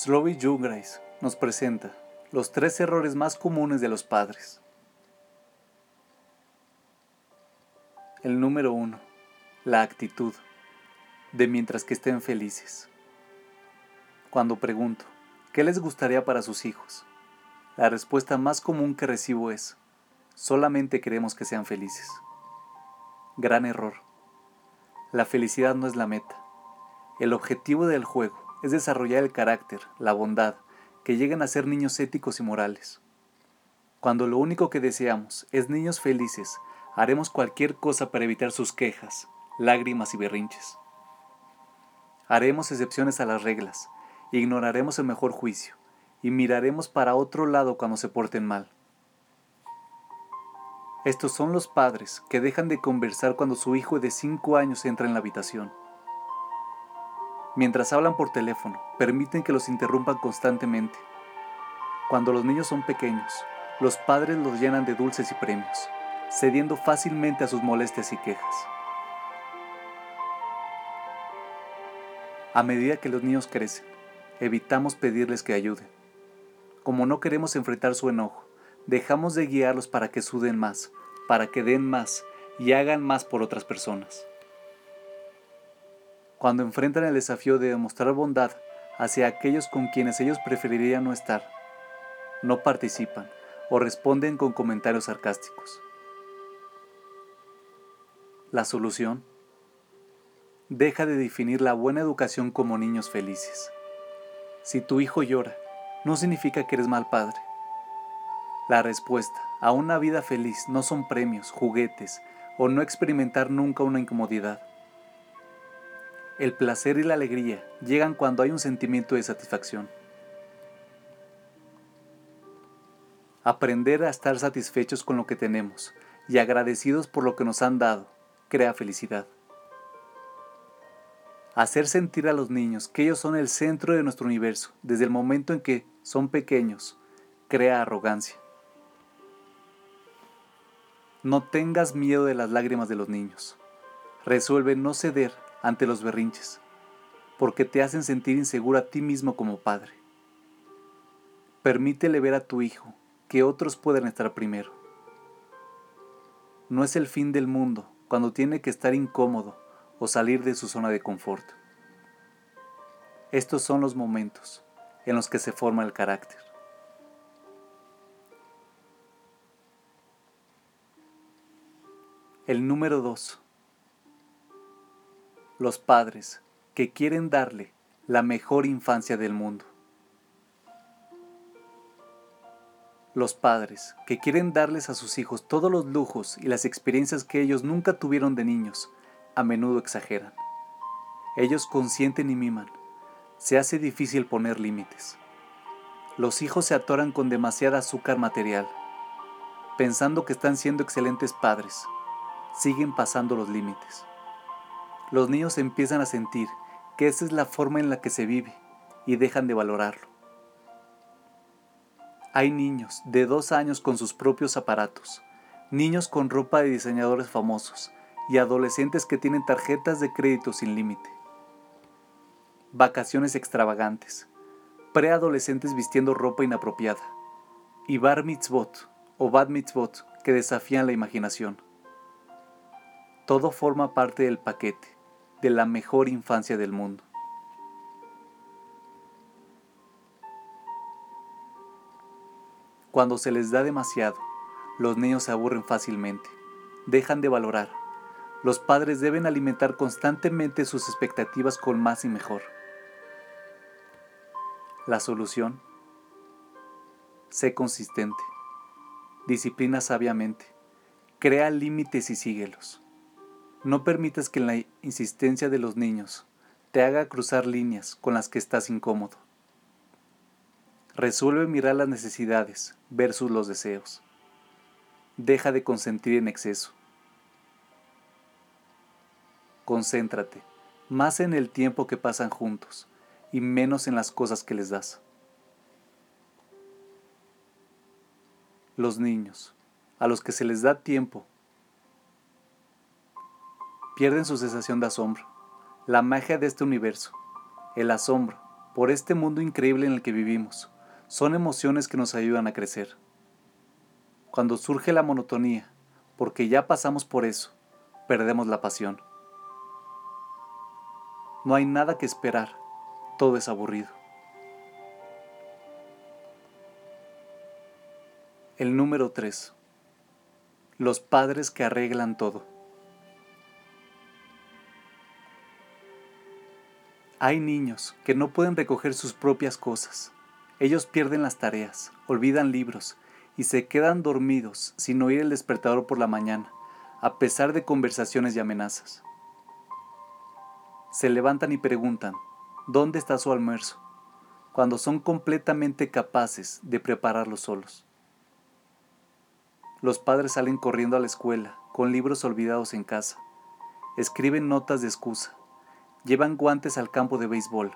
Slowy Jungreis nos presenta los tres errores más comunes de los padres. El número uno, la actitud, de mientras que estén felices. Cuando pregunto, ¿qué les gustaría para sus hijos? La respuesta más común que recibo es, solamente queremos que sean felices. Gran error. La felicidad no es la meta. El objetivo del juego es desarrollar el carácter, la bondad, que lleguen a ser niños éticos y morales. Cuando lo único que deseamos es niños felices, haremos cualquier cosa para evitar sus quejas, lágrimas y berrinches. Haremos excepciones a las reglas, ignoraremos el mejor juicio y miraremos para otro lado cuando se porten mal. Estos son los padres que dejan de conversar cuando su hijo de 5 años entra en la habitación Mientras hablan por teléfono, permiten que los interrumpan constantemente. Cuando los niños son pequeños, los padres los llenan de dulces y premios, cediendo fácilmente a sus molestias y quejas. A medida que los niños crecen, evitamos pedirles que ayuden. Como no queremos enfrentar su enojo, dejamos de guiarlos para que suden más, para que den más y hagan más por otras personas cuando enfrentan el desafío de demostrar bondad hacia aquellos con quienes ellos preferirían no estar. No participan o responden con comentarios sarcásticos. La solución. Deja de definir la buena educación como niños felices. Si tu hijo llora, no significa que eres mal padre. La respuesta a una vida feliz no son premios, juguetes o no experimentar nunca una incomodidad el placer y la alegría llegan cuando hay un sentimiento de satisfacción. Aprender a estar satisfechos con lo que tenemos y agradecidos por lo que nos han dado crea felicidad. Hacer sentir a los niños que ellos son el centro de nuestro universo desde el momento en que son pequeños crea arrogancia. No tengas miedo de las lágrimas de los niños. Resuelve no ceder ante los berrinches, porque te hacen sentir inseguro a ti mismo como padre. Permítele ver a tu hijo que otros pueden estar primero. No es el fin del mundo cuando tiene que estar incómodo o salir de su zona de confort. Estos son los momentos en los que se forma el carácter. El número 2 los padres que quieren darle la mejor infancia del mundo. Los padres que quieren darles a sus hijos todos los lujos y las experiencias que ellos nunca tuvieron de niños, a menudo exageran. Ellos consienten y miman. Se hace difícil poner límites. Los hijos se atoran con demasiada azúcar material. Pensando que están siendo excelentes padres, siguen pasando los límites los niños empiezan a sentir que esa es la forma en la que se vive y dejan de valorarlo. Hay niños de dos años con sus propios aparatos, niños con ropa de diseñadores famosos y adolescentes que tienen tarjetas de crédito sin límite. Vacaciones extravagantes, preadolescentes vistiendo ropa inapropiada y bar mitzvot o bad mitzvot que desafían la imaginación. Todo forma parte del paquete de la mejor infancia del mundo. Cuando se les da demasiado, los niños se aburren fácilmente, dejan de valorar. Los padres deben alimentar constantemente sus expectativas con más y mejor. La solución. Sé consistente. Disciplina sabiamente. Crea límites y síguelos. No permitas que la insistencia de los niños te haga cruzar líneas con las que estás incómodo. Resuelve mirar las necesidades versus los deseos. Deja de consentir en exceso. Concéntrate más en el tiempo que pasan juntos y menos en las cosas que les das. Los niños, a los que se les da tiempo pierden su sensación de asombro, la magia de este universo, el asombro por este mundo increíble en el que vivimos. Son emociones que nos ayudan a crecer. Cuando surge la monotonía, porque ya pasamos por eso, perdemos la pasión. No hay nada que esperar, todo es aburrido. El número 3. Los padres que arreglan todo. Hay niños que no pueden recoger sus propias cosas. Ellos pierden las tareas, olvidan libros y se quedan dormidos sin oír el despertador por la mañana, a pesar de conversaciones y amenazas. Se levantan y preguntan, ¿dónde está su almuerzo? cuando son completamente capaces de prepararlo solos. Los padres salen corriendo a la escuela con libros olvidados en casa. Escriben notas de excusa llevan guantes al campo de béisbol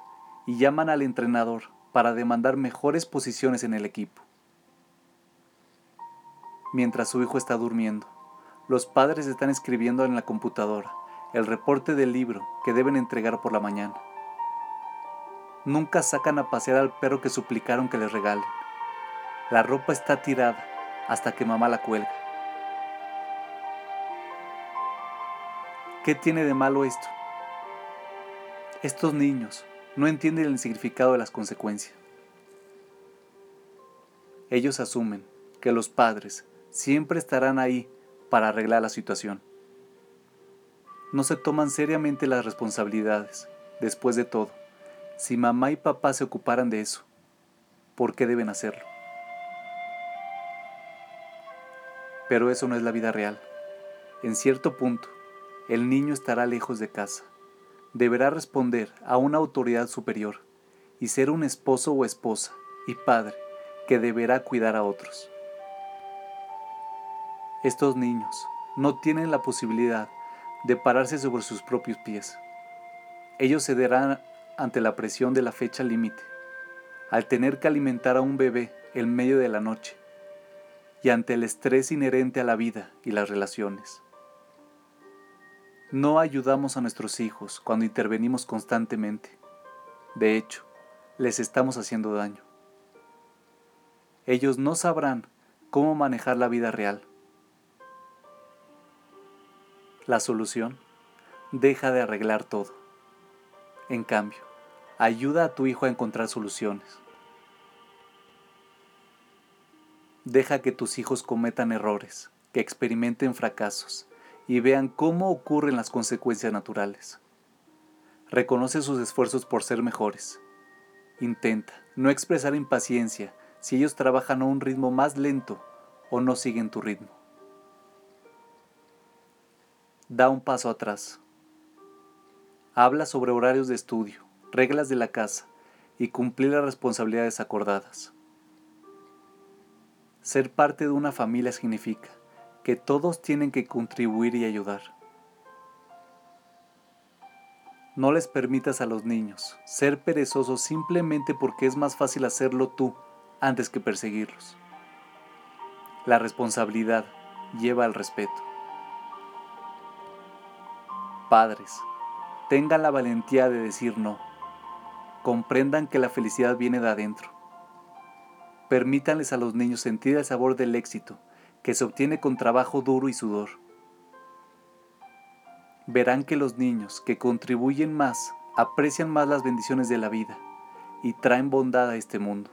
y llaman al entrenador para demandar mejores posiciones en el equipo. Mientras su hijo está durmiendo, los padres están escribiendo en la computadora el reporte del libro que deben entregar por la mañana. Nunca sacan a pasear al perro que suplicaron que les regalen. La ropa está tirada hasta que mamá la cuelga. ¿Qué tiene de malo esto? Estos niños no entienden el significado de las consecuencias. Ellos asumen que los padres siempre estarán ahí para arreglar la situación. No se toman seriamente las responsabilidades. Después de todo, si mamá y papá se ocuparan de eso, ¿por qué deben hacerlo? Pero eso no es la vida real. En cierto punto, el niño estará lejos de casa deberá responder a una autoridad superior y ser un esposo o esposa y padre que deberá cuidar a otros. Estos niños no tienen la posibilidad de pararse sobre sus propios pies. Ellos cederán ante la presión de la fecha límite, al tener que alimentar a un bebé en medio de la noche y ante el estrés inherente a la vida y las relaciones. No ayudamos a nuestros hijos cuando intervenimos constantemente. De hecho, les estamos haciendo daño. Ellos no sabrán cómo manejar la vida real. La solución, deja de arreglar todo. En cambio, ayuda a tu hijo a encontrar soluciones. Deja que tus hijos cometan errores, que experimenten fracasos y vean cómo ocurren las consecuencias naturales. Reconoce sus esfuerzos por ser mejores. Intenta no expresar impaciencia si ellos trabajan a un ritmo más lento o no siguen tu ritmo. Da un paso atrás. Habla sobre horarios de estudio, reglas de la casa y cumplir las responsabilidades acordadas. Ser parte de una familia significa que todos tienen que contribuir y ayudar. No les permitas a los niños ser perezosos simplemente porque es más fácil hacerlo tú antes que perseguirlos. La responsabilidad lleva al respeto. Padres, tengan la valentía de decir no. Comprendan que la felicidad viene de adentro. Permítanles a los niños sentir el sabor del éxito que se obtiene con trabajo duro y sudor. Verán que los niños que contribuyen más aprecian más las bendiciones de la vida y traen bondad a este mundo.